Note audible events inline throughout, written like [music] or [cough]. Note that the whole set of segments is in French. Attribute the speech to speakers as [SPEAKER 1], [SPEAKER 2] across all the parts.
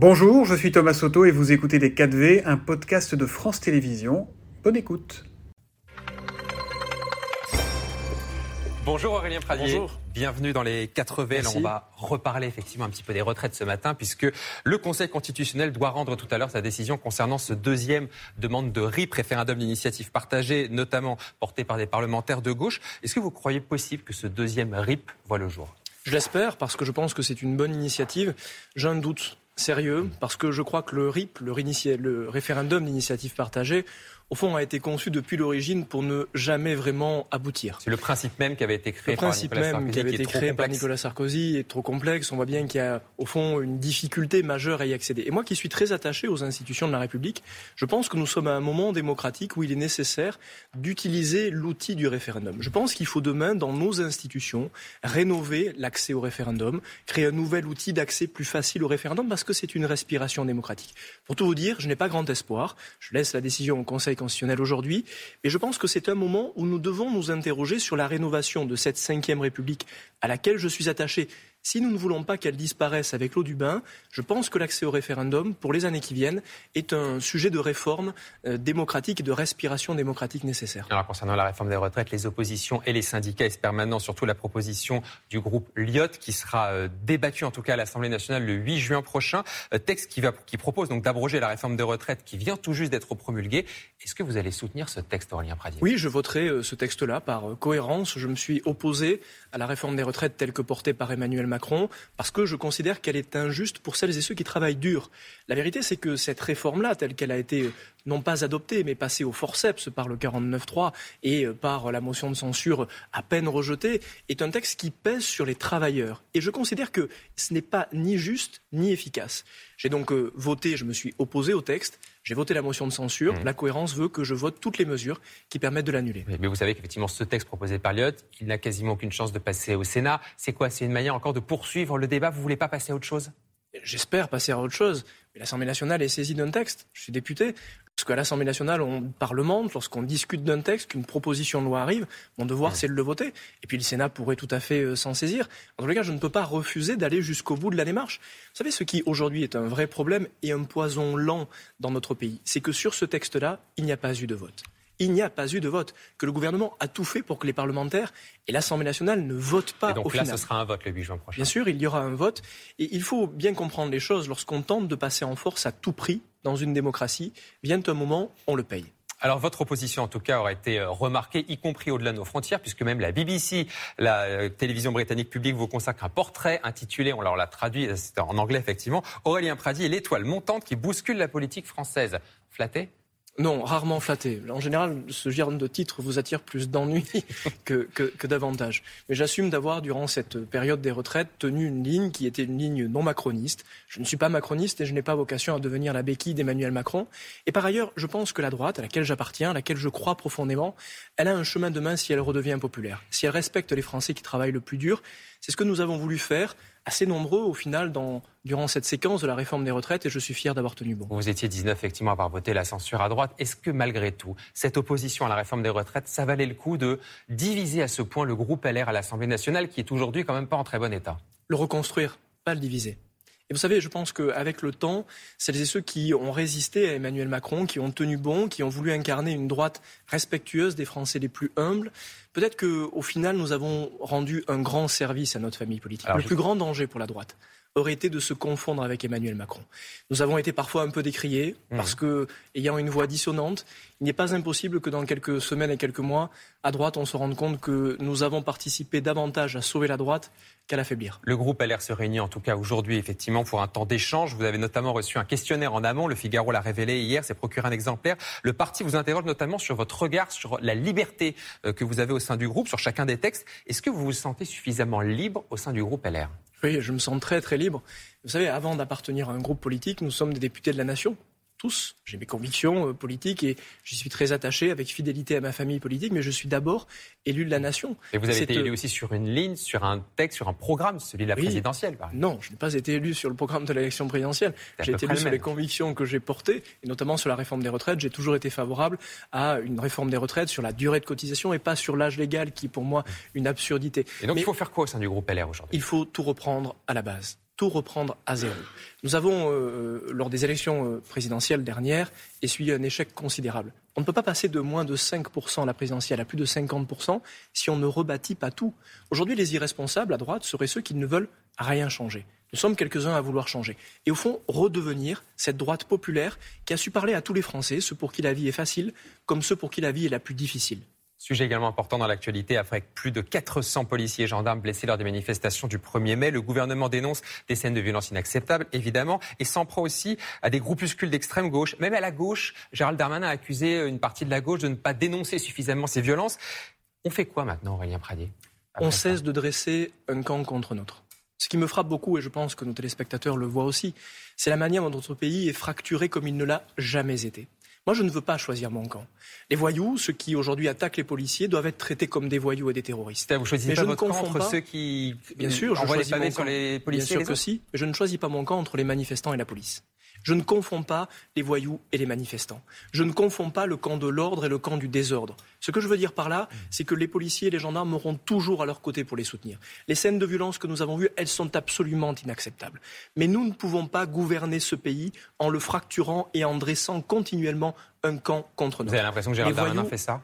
[SPEAKER 1] Bonjour, je suis Thomas Soto et vous écoutez Les 4V, un podcast de France Télévisions. Bonne écoute.
[SPEAKER 2] Bonjour Aurélien Pradier.
[SPEAKER 3] Bonjour.
[SPEAKER 2] Bienvenue dans les 4V.
[SPEAKER 3] Merci.
[SPEAKER 2] on va reparler effectivement un petit peu des retraites ce matin puisque le Conseil constitutionnel doit rendre tout à l'heure sa décision concernant ce deuxième demande de RIP, référendum d'initiative partagée, notamment porté par des parlementaires de gauche. Est-ce que vous croyez possible que ce deuxième RIP voit le jour?
[SPEAKER 3] Je l'espère parce que je pense que c'est une bonne initiative. J'ai un doute sérieux parce que je crois que le RIP, le, référendum d'initiative partagée, au fond a été conçu depuis l'origine pour ne jamais vraiment aboutir.
[SPEAKER 2] C'est le principe même qui avait été créé
[SPEAKER 3] Le principe
[SPEAKER 2] par Nicolas
[SPEAKER 3] même
[SPEAKER 2] Sarkozy,
[SPEAKER 3] qui avait été créé par. Nicolas Sarkozy est trop complexe. On voit bien qu'il y a au fond une difficulté majeure à y accéder. Et moi qui suis très attaché aux institutions de la République, je pense que nous sommes à un moment démocratique où il est nécessaire d'utiliser l'outil du référendum. Je pense qu'il faut demain, dans nos institutions, rénover l'accès au référendum, créer un nouvel outil d'accès plus facile au référendum parce que c'est une respiration démocratique. Pour tout vous dire, je n'ai pas grand espoir. Je laisse la décision au Conseil aujourd'hui. Mais je pense que c'est un moment où nous devons nous interroger sur la rénovation de cette cinquième République à laquelle je suis attaché. Si nous ne voulons pas qu'elle disparaisse avec l'eau du bain, je pense que l'accès au référendum pour les années qui viennent est un sujet de réforme euh, démocratique et de respiration démocratique nécessaire.
[SPEAKER 2] Alors concernant la réforme des retraites, les oppositions et les syndicats espèrent maintenant surtout la proposition du groupe Lyot qui sera euh, débattue en tout cas à l'Assemblée nationale le 8 juin prochain. Euh, texte qui, va, qui propose donc d'abroger la réforme des retraites qui vient tout juste d'être promulguée. Est-ce que vous allez soutenir ce texte, Aurélien Pradier?
[SPEAKER 3] Oui, je voterai euh, ce texte-là par euh, cohérence. Je me suis opposé à la réforme des retraites telle que portée par Emmanuel Macron parce que je considère qu'elle est injuste pour celles et ceux qui travaillent dur. La vérité, c'est que cette réforme-là, telle qu'elle a été euh, non pas adoptée, mais passée au forceps par le 49.3 et euh, par la motion de censure à peine rejetée, est un texte qui pèse sur les travailleurs. Et je considère que ce n'est pas ni juste ni efficace. J'ai donc euh, voté, je me suis opposé au texte, j'ai voté la motion de censure.
[SPEAKER 2] Mmh.
[SPEAKER 3] La cohérence veut que je vote toutes les mesures qui permettent de l'annuler.
[SPEAKER 2] Oui, Mais vous savez qu'effectivement, ce texte proposé par Lyot, il n'a quasiment aucune chance de passer au Sénat. C'est quoi? C'est une manière encore de poursuivre le débat Vous voulez pas passer à autre chose?
[SPEAKER 3] J'espère passer à autre chose. Mais l'Assemblée nationale est saisie d'un texte. Je suis député. Lorsqu'à l'Assemblée nationale, on parlemente, lorsqu'on discute d'un texte, qu'une proposition de loi arrive, mon devoir, c'est de le voter. Et puis le Sénat pourrait tout à fait euh, s'en saisir. En les cas, je ne peux pas refuser d'aller jusqu'au bout de la démarche. Vous savez, ce qui aujourd'hui est un vrai problème et un poison lent dans notre pays, c'est que sur ce texte-là, il n'y a pas eu de vote. Il n'y a pas eu de vote. Que le gouvernement a tout fait pour que les parlementaires et l'Assemblée nationale ne votent pas
[SPEAKER 2] Et donc
[SPEAKER 3] au
[SPEAKER 2] là,
[SPEAKER 3] final.
[SPEAKER 2] ce sera un vote le 8 juin prochain.
[SPEAKER 3] Bien sûr, il y aura un vote. Et il faut bien comprendre les choses. Lorsqu'on tente de passer en force à tout prix dans une démocratie, vient un moment, on le paye.
[SPEAKER 2] Alors votre opposition, en tout cas, aura été euh, remarquée, y compris au-delà de nos frontières, puisque même la BBC, la euh, télévision britannique publique, vous consacre un portrait intitulé, on l'a traduit, euh, c'était en anglais effectivement, Aurélien Pradi est l'étoile montante qui bouscule la politique française. Flatté
[SPEAKER 3] Non, rarement flatté. En général, ce genre de titre vous attire plus d'ennuis [laughs] que, que, que d'avantages. Mais j'assume d'avoir, durant cette période des retraites, tenu une ligne qui était une ligne non macroniste. Je ne suis pas macroniste et je n'ai pas vocation à devenir la béquille d'Emmanuel Macron. Et par ailleurs, je pense que la droite, à laquelle j'appartiens, à laquelle je crois profondément, elle a un chemin de main si elle redevient populaire, si elle respecte les Français qui travaillent le plus dur. C'est ce que nous avons voulu faire, assez nombreux au final, dans, durant cette séquence de la réforme des retraites, et je suis fier d'avoir tenu bon.
[SPEAKER 2] Vous étiez 19 effectivement à avoir voté la censure à droite. Est-ce que malgré tout, cette opposition à la réforme des retraites, ça valait le coup de diviser à ce point le groupe LR à l'Assemblée nationale, qui est aujourd'hui quand même pas en très bon état?
[SPEAKER 3] Le reconstruire, pas le diviser. Et vous savez, je pense qu'avec le temps, celles et ceux qui ont résisté à Emmanuel Macron, qui ont tenu bon, qui ont voulu incarner une droite respectueuse des Français les plus humbles, peut-être qu'au final, nous avons rendu un grand service à notre famille politique.
[SPEAKER 2] Alors,
[SPEAKER 3] le
[SPEAKER 2] je-
[SPEAKER 3] plus grand danger pour la droite aurait été de se confondre avec Emmanuel Macron. Nous avons été parfois un peu décriés parce que, ayant une voix dissonante, il n'est pas impossible que dans quelques semaines et quelques mois, à droite, on se rende compte que nous avons participé davantage à sauver la droite qu'à l'affaiblir.
[SPEAKER 2] Le groupe LR se réunit en tout cas aujourd'hui effectivement pour un temps d'échange. Vous avez notamment reçu un questionnaire en amont. Le Figaro l'a révélé hier. C'est procuré un exemplaire. Le parti vous interroge notamment sur votre regard sur la liberté euh, que vous avez au sein du groupe, sur chacun des textes. Est-ce que vous vous sentez suffisamment libre au sein du groupe LR
[SPEAKER 3] Oui, je me sens très très libre. Vous savez, avant d'appartenir à un groupe politique, nous sommes des députés de la nation. Tous. J'ai mes convictions euh, politiques et j'y suis très attaché avec fidélité à ma famille politique, mais je suis d'abord élu de la nation.
[SPEAKER 2] Et vous avez été élu
[SPEAKER 3] euh,
[SPEAKER 2] aussi sur une ligne, sur un texte, sur un programme, celui de la
[SPEAKER 3] Oui.
[SPEAKER 2] présidentielle. par exemple.
[SPEAKER 3] Non, je n'ai pas été élu sur le programme de l'élection présidentielle. J'ai été élu
[SPEAKER 2] le
[SPEAKER 3] sur les convictions que j'ai portées, et notamment sur la réforme des retraites. J'ai toujours été favorable à une réforme des retraites sur la durée de cotisation et pas sur l'âge légal, qui est pour moi une absurdité.
[SPEAKER 2] Et donc
[SPEAKER 3] Mais-
[SPEAKER 2] il faut faire quoi au sein du groupe LR aujourd'hui?
[SPEAKER 3] Il faut tout reprendre à la base. Tout reprendre à zéro. Nous avons, euh, lors des élections euh, présidentielles dernières, essuyé un échec considérable. On ne peut pas passer de moins de 5% à la présidentielle à plus de 50% si on ne rebâtit pas tout. Aujourd'hui, les irresponsables à droite seraient ceux qui ne veulent rien changer. Nous sommes quelques-uns à vouloir changer. Et au fond, redevenir cette droite populaire qui a su parler à tous les Français, ceux pour qui la vie est facile, comme ceux pour qui la vie est la plus difficile.
[SPEAKER 2] Sujet également important dans l'actualité, après plus de 400 policiers et gendarmes blessés lors des manifestations du 1er mai, le gouvernement dénonce des scènes de violence inacceptables, évidemment, et s'en prend aussi à des groupuscules d'extrême gauche. Même à la gauche, Gérald Darmanin a accusé une partie de la gauche de ne pas dénoncer suffisamment ces violences. On fait quoi maintenant, Aurélien Pradier
[SPEAKER 3] On cesse de dresser un camp contre notre. Ce qui me frappe beaucoup, et je pense que nos téléspectateurs le voient aussi, c'est la manière dont notre pays est fracturé comme il ne l'a jamais été. Moi, je ne veux pas choisir mon camp. Les voyous, ceux qui aujourd'hui attaquent les policiers, doivent être traités comme des voyous et des terroristes.
[SPEAKER 2] Vous choisissez pas je votre camp entre ceux qui
[SPEAKER 3] bien sûr, je choisis
[SPEAKER 2] les sur les policiers.
[SPEAKER 3] Bien sûr que si, mais je ne choisis pas mon camp entre les manifestants et la police. Je ne confonds pas les voyous et les manifestants. Je ne confonds pas le camp de l'ordre et le camp du désordre. Ce que je veux dire par là, c'est que les policiers et les gendarmes auront toujours à leur côté pour les soutenir. Les scènes de violence que nous avons vues, elles sont absolument inacceptables. Mais nous ne pouvons pas gouverner ce pays en le fracturant et en dressant continuellement un camp contre nous.
[SPEAKER 2] Vous avez l'impression que Gérald Darmanin fait ça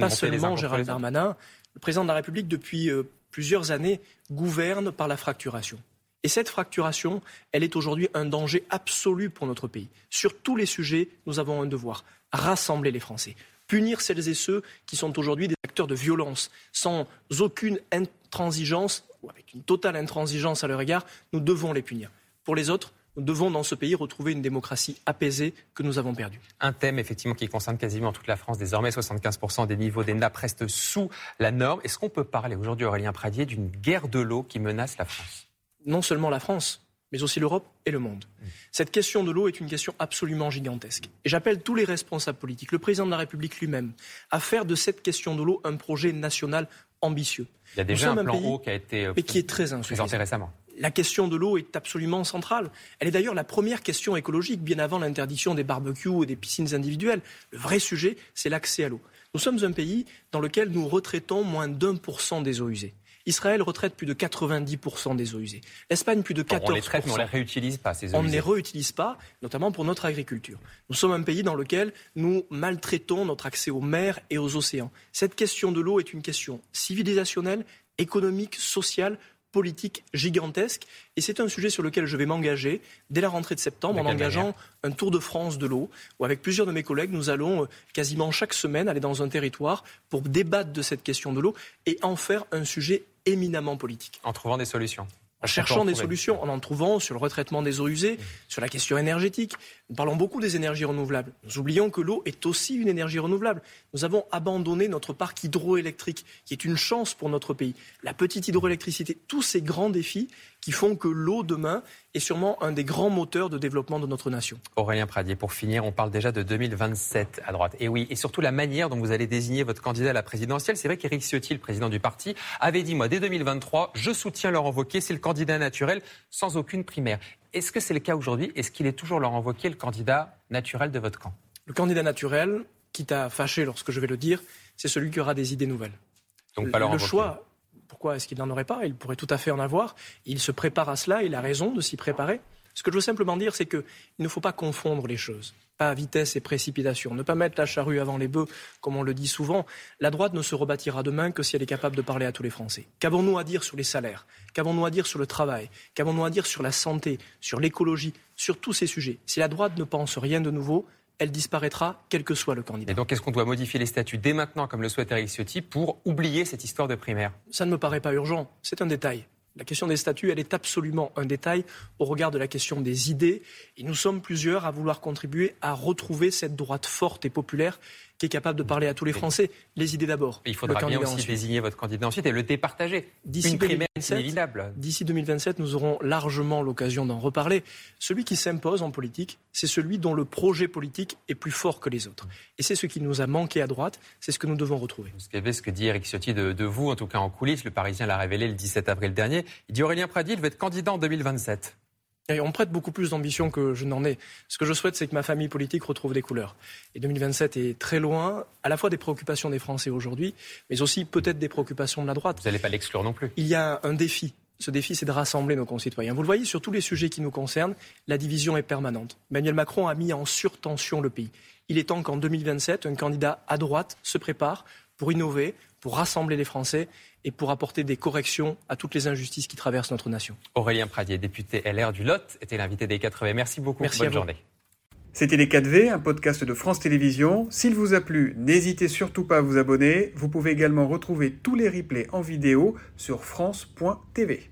[SPEAKER 3] Pas seulement Gérald Darmanin. Le président de la République, depuis euh, plusieurs années, gouverne par la fracturation. Et cette fracturation, elle est aujourd'hui un danger absolu pour notre pays. Sur tous les sujets, nous avons un devoir rassembler les Français, punir celles et ceux qui sont aujourd'hui des acteurs de violence, sans aucune intransigeance, ou avec une totale intransigeance à leur égard, nous devons les punir. Pour les autres, nous devons dans ce pays retrouver une démocratie apaisée que nous avons perdue.
[SPEAKER 2] Un thème effectivement qui concerne quasiment toute la France désormais. 75% des niveaux des nappes restent sous la norme. Est-ce qu'on peut parler aujourd'hui, Aurélien Pradier, d'une guerre de l'eau qui menace la France?
[SPEAKER 3] Non seulement la France, mais aussi l'Europe et le monde. Cette question de l'eau est une question absolument gigantesque. Et j'appelle tous les responsables politiques, le président de la République lui-même, à faire de cette question de l'eau un projet national ambitieux.
[SPEAKER 2] Il y a déjà un, plan eau qui a été
[SPEAKER 3] mais qui est très
[SPEAKER 2] présenté récemment.
[SPEAKER 3] La question de l'eau est absolument centrale. Elle est d'ailleurs la première question écologique, bien avant l'interdiction des barbecues et des piscines individuelles. Le vrai sujet, c'est l'accès à l'eau. Nous sommes un pays dans lequel nous retraitons moins d'un pour cent des eaux usées. Israël retraite plus de 90% des eaux usées. L'Espagne, plus de 14%. on
[SPEAKER 2] les traite, mais on ne les réutilise pas, ces
[SPEAKER 3] eaux On ne les réutilise pas, notamment pour notre agriculture. Nous sommes un pays dans lequel nous maltraitons notre accès aux mers et aux océans. Cette question de l'eau est une question civilisationnelle, économique, sociale, politique gigantesque. Et c'est un sujet sur lequel je vais m'engager dès la rentrée de septembre en engageant un Tour de France de l'eau, où avec plusieurs de mes collègues, nous allons euh, quasiment chaque semaine aller dans un territoire pour débattre de cette question de l'eau et en faire un sujet éminemment politique.
[SPEAKER 2] En trouvant des solutions
[SPEAKER 3] en cherchant des solutions, en en trouvant sur le retraitement des eaux usées, sur la question énergétique. Nous parlons beaucoup des énergies renouvelables. Nous oublions que l'eau est aussi une énergie renouvelable. Nous avons abandonné notre parc hydroélectrique, qui est une chance pour notre pays. La petite hydroélectricité, tous ces grands défis qui font que l'eau demain est sûrement un des grands moteurs de développement de notre nation.
[SPEAKER 2] Aurélien Pradier, pour finir, on parle déjà de 2027 à droite. Et oui, et surtout la manière dont vous allez désigner votre candidat à la présidentielle. C'est vrai qu'Éric Ciotti, le président du parti, avait dit, moi, dès 2023, je soutiens Laurent Wauquiez, c'est le candidat naturel, sans aucune primaire. Est-ce que c'est le cas aujourd'hui? Est-ce qu'il est toujours Laurent Wauquiez, le candidat naturel de votre camp?
[SPEAKER 3] Le candidat naturel, quitte à fâcher lorsque je vais le dire, c'est celui qui aura des idées nouvelles.
[SPEAKER 2] Donc pas
[SPEAKER 3] le choix, pourquoi est-ce qu'il n'en aurait pas? Il pourrait tout à fait en avoir. Il se prépare à cela, il a raison de s'y préparer. Ce que je veux simplement dire, c'est qu'il ne faut pas confondre les choses. Pas vitesse et précipitation. Ne pas mettre la charrue avant les bœufs, comme on le dit souvent. La droite ne se rebâtira demain que si elle est capable de parler à tous les Français. Qu'avons-nous à dire sur les salaires? Qu'avons-nous à dire sur le travail? Qu'avons-nous à dire sur la santé, sur l'écologie, sur tous ces sujets? Si la droite ne pense rien de nouveau, elle disparaîtra, quel que soit le candidat.
[SPEAKER 2] Et donc, est-ce qu'on doit modifier les statuts dès maintenant, comme le souhaite Eric Ciotti, pour oublier cette histoire de primaire?
[SPEAKER 3] Ça ne me paraît pas urgent. C'est un détail. La question des statuts, est absolument un détail au regard de la question des idées. Et nous sommes plusieurs à vouloir contribuer à retrouver cette droite forte et populaire qui est capable de parler à tous les Français. Les idées d'abord.
[SPEAKER 2] Il faudra bien aussi désigner votre candidat ensuite et le départager. D'ici 2027,
[SPEAKER 3] d'ici 2027, nous aurons largement l'occasion d'en reparler. Celui qui s'impose en politique, c'est celui dont le projet politique est plus fort que les autres. Et c'est ce qui nous a manqué à droite, c'est ce que nous devons retrouver.
[SPEAKER 2] Vous savez ce que dit Eric Ciotti de, de, vous, en tout cas en coulisses, le Parisien l'a révélé le 17 avril dernier. Il dit Aurélien Pradier veut être candidat en 2027.
[SPEAKER 3] Et on prête beaucoup plus d'ambition que je n'en ai. Ce que je souhaite, c'est que ma famille politique retrouve des couleurs. Et 2027 est très loin, à la fois des préoccupations des Français aujourd'hui, mais aussi peut-être des préoccupations de la droite.
[SPEAKER 2] Vous n'allez pas l'exclure non plus.
[SPEAKER 3] Il y a un défi ce défi, c'est de rassembler nos concitoyens. Vous le voyez, sur tous les sujets qui nous concernent, la division est permanente. Emmanuel Macron a mis en surtension le pays. Il est temps qu'en 2027, un candidat à droite se prépare pour innover, pour rassembler les Français et pour apporter des corrections à toutes les injustices qui traversent notre nation.
[SPEAKER 2] Aurélien Pradier, député LR du Lot, était l'invité des 4V. Merci beaucoup.
[SPEAKER 3] Merci
[SPEAKER 2] Bonne journée.
[SPEAKER 1] C'était Les 4V, un podcast de France Télévisions. S'il vous a plu, n'hésitez surtout pas à vous abonner. Vous pouvez également retrouver tous les replays en vidéo sur France.tv.